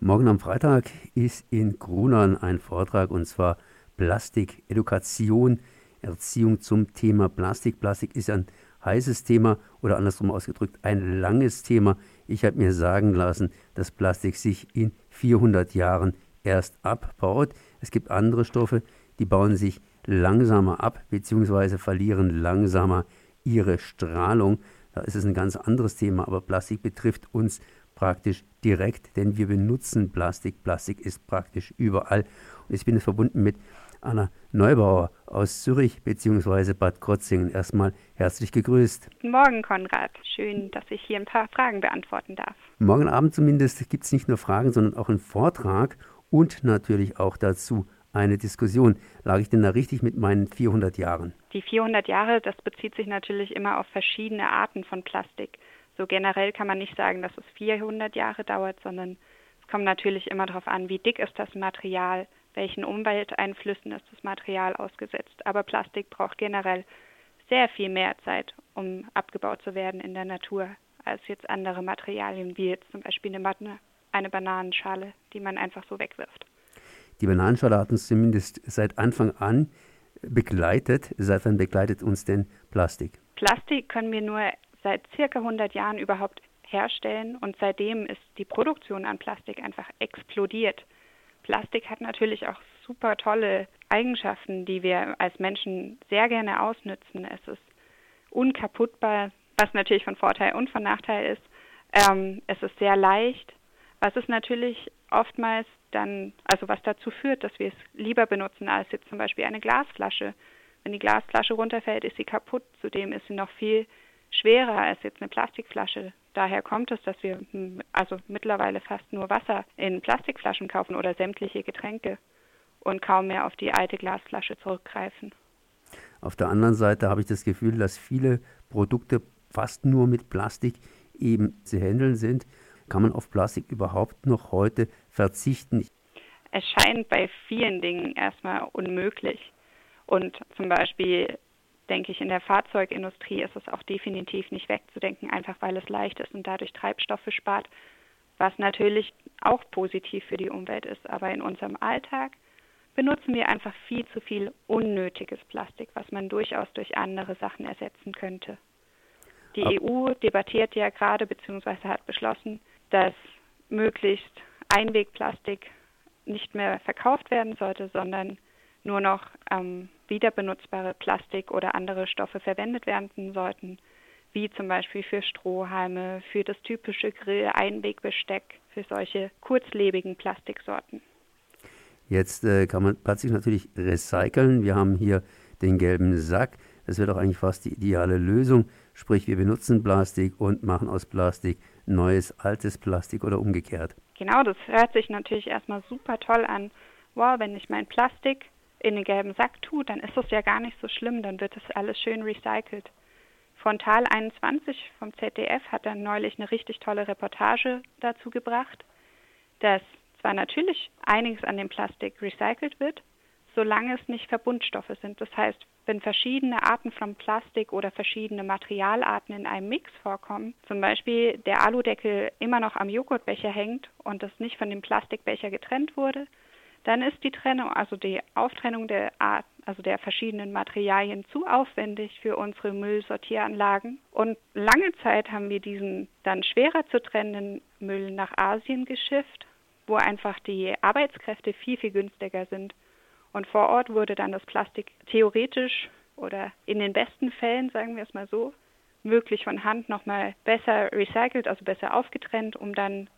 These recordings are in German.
Morgen am Freitag ist in Grunern ein Vortrag und zwar Plastik, Education, Erziehung zum Thema Plastik. Plastik ist ein heißes Thema oder andersrum ausgedrückt ein langes Thema. Ich habe mir sagen lassen, dass Plastik sich in 400 Jahren erst abbaut. Es gibt andere Stoffe, die bauen sich langsamer ab bzw. verlieren langsamer ihre Strahlung. Da ist es ein ganz anderes Thema, aber Plastik betrifft uns praktisch direkt, denn wir benutzen Plastik. Plastik ist praktisch überall. Und ich bin jetzt verbunden mit Anna Neubauer aus Zürich bzw. Bad Krotzingen. Erstmal herzlich gegrüßt. Guten Morgen, Konrad. Schön, dass ich hier ein paar Fragen beantworten darf. Morgen Abend zumindest gibt es nicht nur Fragen, sondern auch einen Vortrag und natürlich auch dazu eine Diskussion. Lag ich denn da richtig mit meinen 400 Jahren? Die 400 Jahre, das bezieht sich natürlich immer auf verschiedene Arten von Plastik. So generell kann man nicht sagen, dass es 400 Jahre dauert, sondern es kommt natürlich immer darauf an, wie dick ist das Material, welchen Umwelteinflüssen ist das Material ausgesetzt. Aber Plastik braucht generell sehr viel mehr Zeit, um abgebaut zu werden in der Natur, als jetzt andere Materialien, wie jetzt zum Beispiel eine, eine Bananenschale, die man einfach so wegwirft. Die Bananenschale hat uns zumindest seit Anfang an begleitet. Seit wann begleitet uns denn Plastik? Plastik können wir nur seit circa 100 Jahren überhaupt herstellen und seitdem ist die Produktion an Plastik einfach explodiert. Plastik hat natürlich auch super tolle Eigenschaften, die wir als Menschen sehr gerne ausnützen. Es ist unkaputtbar, was natürlich von Vorteil und von Nachteil ist. Ähm, es ist sehr leicht, was es natürlich oftmals dann, also was dazu führt, dass wir es lieber benutzen als jetzt zum Beispiel eine Glasflasche. Wenn die Glasflasche runterfällt, ist sie kaputt. Zudem ist sie noch viel schwerer als jetzt eine Plastikflasche. Daher kommt es, dass wir hm, also mittlerweile fast nur Wasser in Plastikflaschen kaufen oder sämtliche Getränke und kaum mehr auf die alte Glasflasche zurückgreifen. Auf der anderen Seite habe ich das Gefühl, dass viele Produkte fast nur mit Plastik eben zu handeln sind. Kann man auf Plastik überhaupt noch heute verzichten? Es scheint bei vielen Dingen erstmal unmöglich. Und zum Beispiel denke ich, in der Fahrzeugindustrie ist es auch definitiv nicht wegzudenken, einfach weil es leicht ist und dadurch Treibstoffe spart, was natürlich auch positiv für die Umwelt ist. Aber in unserem Alltag benutzen wir einfach viel zu viel unnötiges Plastik, was man durchaus durch andere Sachen ersetzen könnte. Die Ab EU debattiert ja gerade bzw. hat beschlossen, dass möglichst Einwegplastik nicht mehr verkauft werden sollte, sondern nur noch ähm, wiederbenutzbare Plastik oder andere Stoffe verwendet werden sollten, wie zum Beispiel für Strohhalme, für das typische Grill-Einwegbesteck, für solche kurzlebigen Plastiksorten. Jetzt äh, kann man Plastik natürlich recyceln. Wir haben hier den gelben Sack. Das wäre doch eigentlich fast die ideale Lösung. Sprich, wir benutzen Plastik und machen aus Plastik neues, altes Plastik oder umgekehrt. Genau, das hört sich natürlich erstmal super toll an. Wow, wenn ich mein Plastik in den gelben Sack tut, dann ist es ja gar nicht so schlimm, dann wird das alles schön recycelt. Frontal 21 vom ZDF hat dann neulich eine richtig tolle Reportage dazu gebracht, dass zwar natürlich einiges an dem Plastik recycelt wird, solange es nicht Verbundstoffe sind. Das heißt, wenn verschiedene Arten von Plastik oder verschiedene Materialarten in einem Mix vorkommen, zum Beispiel der Aludeckel immer noch am Joghurtbecher hängt und das nicht von dem Plastikbecher getrennt wurde, dann ist die Trennung, also die Auftrennung der Art, also der verschiedenen Materialien zu aufwendig für unsere Müllsortieranlagen. Und lange Zeit haben wir diesen dann schwerer zu trennenden Müll nach Asien geschifft, wo einfach die Arbeitskräfte viel, viel günstiger sind. Und vor Ort wurde dann das Plastik theoretisch oder in den besten Fällen, sagen wir es mal so, möglich von Hand nochmal besser recycelt, also besser aufgetrennt, um dann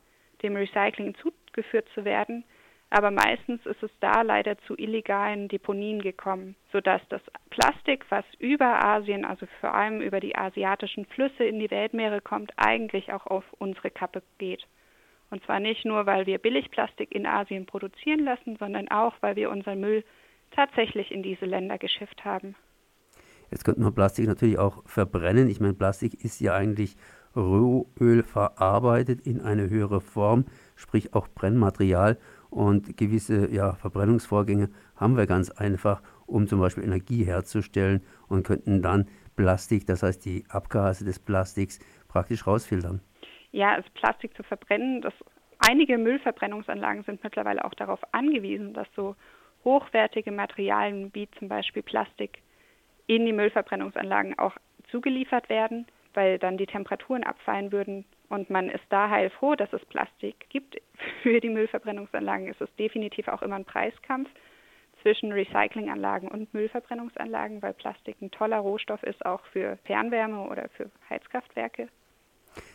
dem Recycling zugeführt zu werden aber meistens ist es da leider zu illegalen Deponien gekommen, sodass das Plastik, was über Asien, also vor allem über die asiatischen Flüsse in die Weltmeere kommt, eigentlich auch auf unsere Kappe geht. Und zwar nicht nur, weil wir Billigplastik in Asien produzieren lassen, sondern auch, weil wir unseren Müll tatsächlich in diese Länder geschifft haben. Jetzt könnte man Plastik natürlich auch verbrennen. Ich meine, Plastik ist ja eigentlich Rohöl verarbeitet in eine höhere Form, sprich auch Brennmaterial. Und gewisse ja, Verbrennungsvorgänge haben wir ganz einfach, um zum Beispiel Energie herzustellen und könnten dann Plastik, das heißt die Abgase des Plastiks, praktisch rausfiltern. Ja, also Plastik zu verbrennen, das einige Müllverbrennungsanlagen sind mittlerweile auch darauf angewiesen, dass so hochwertige Materialien wie zum Beispiel Plastik in die Müllverbrennungsanlagen auch zugeliefert werden, weil dann die Temperaturen abfallen würden. Und man ist da heilfroh, dass es Plastik gibt für die Müllverbrennungsanlagen. Es ist definitiv auch immer ein Preiskampf zwischen Recyclinganlagen und Müllverbrennungsanlagen, weil Plastik ein toller Rohstoff ist, auch für Fernwärme oder für Heizkraftwerke.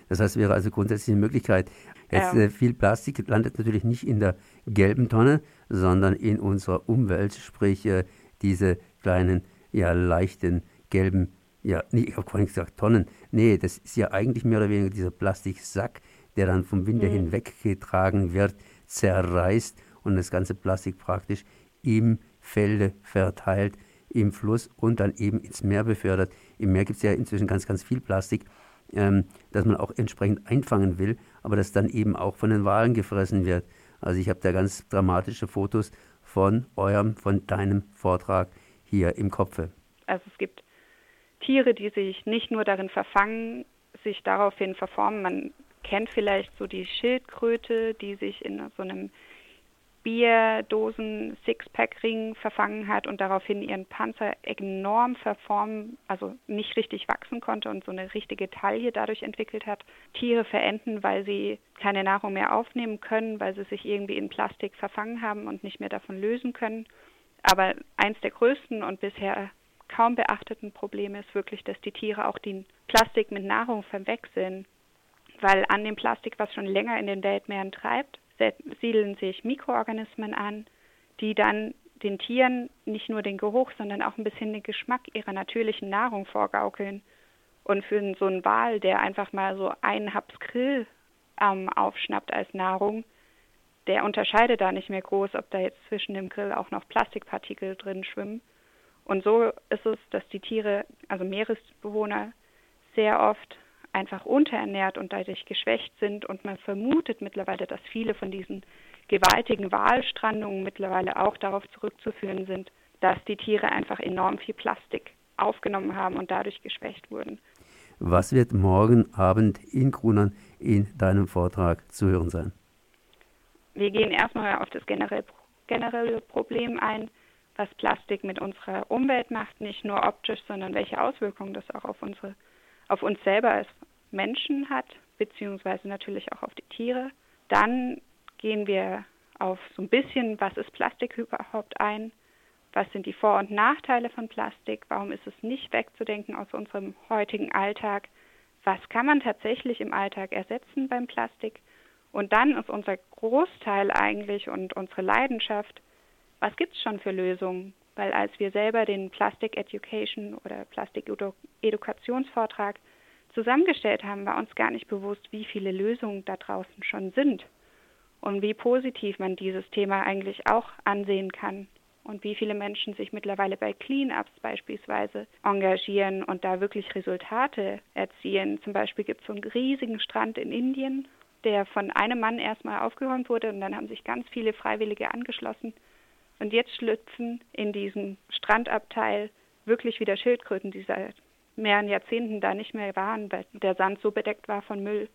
Das heißt, wäre also grundsätzlich eine Möglichkeit. Jetzt ja. äh, viel Plastik landet natürlich nicht in der gelben Tonne, sondern in unserer Umwelt, sprich äh, diese kleinen, ja leichten gelben, ja, nee, ich habe vorhin gesagt Tonnen. Nee, das ist ja eigentlich mehr oder weniger dieser Plastiksack, der dann vom Winde mhm. hinweggetragen wird, zerreißt und das ganze Plastik praktisch im Felde verteilt, im Fluss und dann eben ins Meer befördert. Im Meer gibt es ja inzwischen ganz, ganz viel Plastik, ähm, das man auch entsprechend einfangen will, aber das dann eben auch von den Walen gefressen wird. Also ich habe da ganz dramatische Fotos von eurem, von deinem Vortrag hier im Kopfe. Also es gibt Tiere, die sich nicht nur darin verfangen, sich daraufhin verformen. Man kennt vielleicht so die Schildkröte, die sich in so einem Bierdosen Sixpack-Ring verfangen hat und daraufhin ihren Panzer enorm verformen, also nicht richtig wachsen konnte und so eine richtige Taille dadurch entwickelt hat. Tiere verenden, weil sie keine Nahrung mehr aufnehmen können, weil sie sich irgendwie in Plastik verfangen haben und nicht mehr davon lösen können. Aber eins der größten und bisher kaum beachteten Probleme ist wirklich, dass die Tiere auch den Plastik mit Nahrung verwechseln, weil an dem Plastik, was schon länger in den Weltmeeren treibt, siedeln sich Mikroorganismen an, die dann den Tieren nicht nur den Geruch, sondern auch ein bisschen den Geschmack ihrer natürlichen Nahrung vorgaukeln. Und für so einen Wal, der einfach mal so einen Haps Grill ähm, aufschnappt als Nahrung, der unterscheidet da nicht mehr groß, ob da jetzt zwischen dem Grill auch noch Plastikpartikel drin schwimmen. Und so ist es, dass die Tiere, also Meeresbewohner, sehr oft einfach unterernährt und dadurch geschwächt sind. Und man vermutet mittlerweile, dass viele von diesen gewaltigen Wahlstrandungen mittlerweile auch darauf zurückzuführen sind, dass die Tiere einfach enorm viel Plastik aufgenommen haben und dadurch geschwächt wurden. Was wird morgen Abend in Grunern in deinem Vortrag zu hören sein? Wir gehen erstmal auf das generelle, generelle Problem ein, was Plastik mit unserer Umwelt macht, nicht nur optisch, sondern welche Auswirkungen das auch auf unsere auf uns selber als Menschen hat, beziehungsweise natürlich auch auf die Tiere. Dann gehen wir auf so ein bisschen, was ist Plastik überhaupt ein? Was sind die Vor- und Nachteile von Plastik? Warum ist es nicht wegzudenken aus unserem heutigen Alltag? Was kann man tatsächlich im Alltag ersetzen beim Plastik? Und dann ist unser Großteil eigentlich und unsere Leidenschaft, was gibt es schon für Lösungen? Weil als wir selber den Plastic Education oder Plastik Edukationsvortrag zusammengestellt haben, war uns gar nicht bewusst, wie viele Lösungen da draußen schon sind und wie positiv man dieses Thema eigentlich auch ansehen kann und wie viele Menschen sich mittlerweile bei Cleanups beispielsweise engagieren und da wirklich Resultate erzielen. Zum Beispiel gibt es so einen riesigen Strand in Indien, der von einem Mann erstmal aufgeräumt wurde und dann haben sich ganz viele Freiwillige angeschlossen. Und jetzt schlüpfen in diesem Strandabteil wirklich wieder Schildkröten, die seit mehreren Jahrzehnten da nicht mehr waren, weil der Sand so bedeckt war von Müll.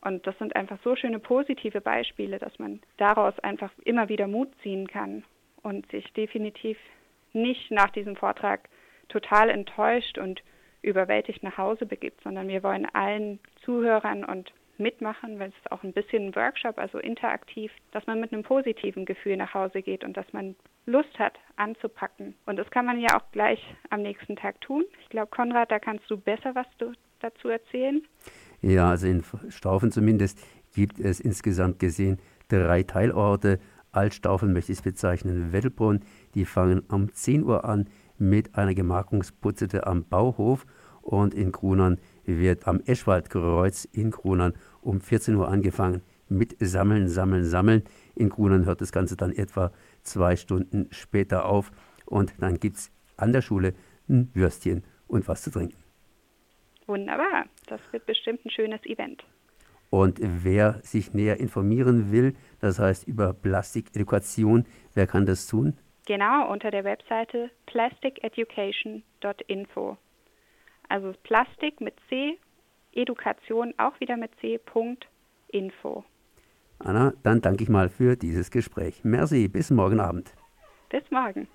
Und das sind einfach so schöne positive Beispiele, dass man daraus einfach immer wieder Mut ziehen kann und sich definitiv nicht nach diesem Vortrag total enttäuscht und überwältigt nach Hause begibt, sondern wir wollen allen Zuhörern und mitmachen, weil es auch ein bisschen ein Workshop, also interaktiv, dass man mit einem positiven Gefühl nach Hause geht und dass man Lust hat anzupacken. Und das kann man ja auch gleich am nächsten Tag tun. Ich glaube, Konrad, da kannst du besser was du dazu erzählen. Ja, also in Staufen zumindest gibt es insgesamt gesehen drei Teilorte. Altstaufen möchte ich es bezeichnen, Wettelbrunn. Die fangen um 10 Uhr an mit einer Gemarkungsputze am Bauhof und in Grunern wird am Eschwaldkreuz in Grunern um 14 Uhr angefangen mit Sammeln, Sammeln, Sammeln. In Grunern hört das Ganze dann etwa zwei Stunden später auf und dann gibt es an der Schule ein Würstchen und was zu trinken. Wunderbar, das wird bestimmt ein schönes Event. Und wer sich näher informieren will, das heißt über Plastikedukation, wer kann das tun? Genau, unter der Webseite plasticeducation.info. Also Plastik mit C, Education auch wieder mit C, Punkt, Info. Anna, dann danke ich mal für dieses Gespräch. Merci, bis morgen Abend. Bis morgen.